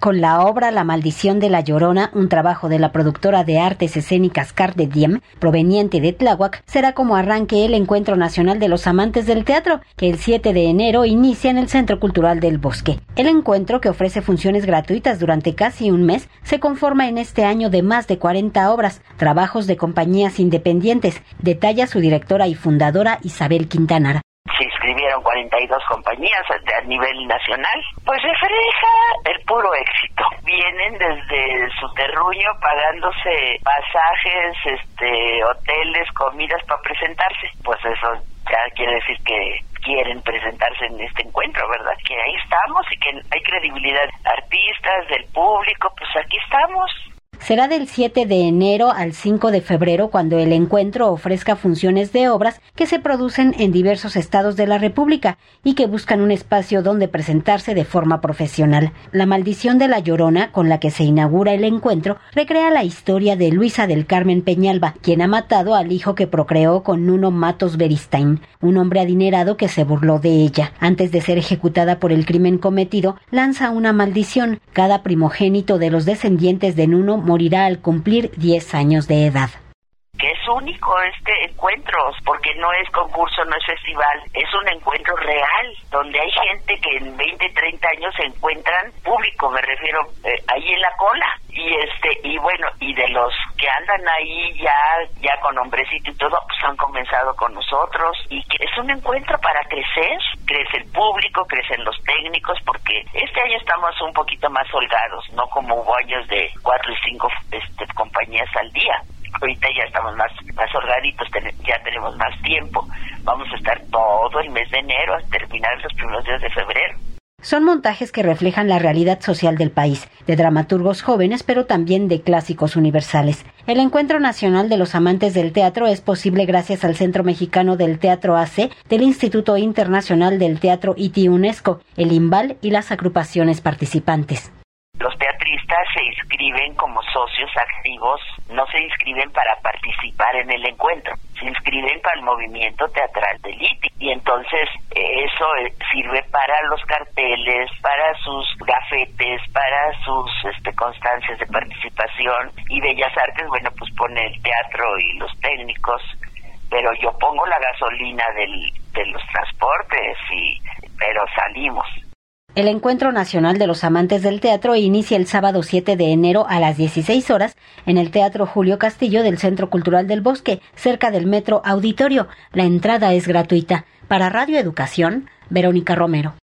Con la obra La maldición de la Llorona, un trabajo de la productora de artes escénicas de Diem, proveniente de Tláhuac, será como arranque el Encuentro Nacional de los Amantes del Teatro, que el 7 de enero inicia en el Centro Cultural del Bosque. El encuentro, que ofrece funciones gratuitas durante casi un mes, se conforma en este año de más de 40 obras, trabajos de compañías independientes, detalla su directora y fundadora Isabel Quintanar inscribieron 42 compañías a nivel nacional, pues refleja el puro éxito. Vienen desde su terruño pagándose pasajes, este, hoteles, comidas para presentarse. Pues eso ya quiere decir que quieren presentarse en este encuentro, ¿verdad? Que ahí estamos y que hay credibilidad. Artistas, del público, pues aquí estamos será del 7 de enero al 5 de febrero cuando el encuentro ofrezca funciones de obras que se producen en diversos estados de la República y que buscan un espacio donde presentarse de forma profesional. La maldición de la Llorona, con la que se inaugura el encuentro, recrea la historia de Luisa del Carmen Peñalba, quien ha matado al hijo que procreó con Nuno Matos Beristain, un hombre adinerado que se burló de ella. Antes de ser ejecutada por el crimen cometido, lanza una maldición. Cada primogénito de los descendientes de Nuno morirá al cumplir 10 años de edad único este encuentro, porque no es concurso, no es festival, es un encuentro real, donde hay gente que en 20, 30 años se encuentran público, me refiero eh, ahí en la cola. Y este y bueno, y de los que andan ahí ya ya con hombrecito y todo, pues han comenzado con nosotros y que es un encuentro para crecer, crece el público, crecen los técnicos, porque este año estamos un poquito más holgados, no como hubo años de cuatro y cinco este, compañías al día ahorita ya estamos más, más ya tenemos más tiempo. Vamos a estar todo el mes de enero hasta terminar los primeros días de febrero. Son montajes que reflejan la realidad social del país, de dramaturgos jóvenes, pero también de clásicos universales. El Encuentro Nacional de los Amantes del Teatro es posible gracias al Centro Mexicano del Teatro AC, del Instituto Internacional del Teatro ITI UNESCO, el IMBAL y las agrupaciones participantes. Se inscriben como socios activos, no se inscriben para participar en el encuentro, se inscriben para el movimiento teatral del ITI y entonces eh, eso eh, sirve para los carteles, para sus gafetes, para sus este, constancias de participación y Bellas Artes, bueno, pues pone el teatro y los técnicos, pero yo pongo la gasolina del, de los transportes y pero salimos. El Encuentro Nacional de los Amantes del Teatro inicia el sábado 7 de enero a las 16 horas en el Teatro Julio Castillo del Centro Cultural del Bosque, cerca del Metro Auditorio. La entrada es gratuita. Para Radio Educación, Verónica Romero.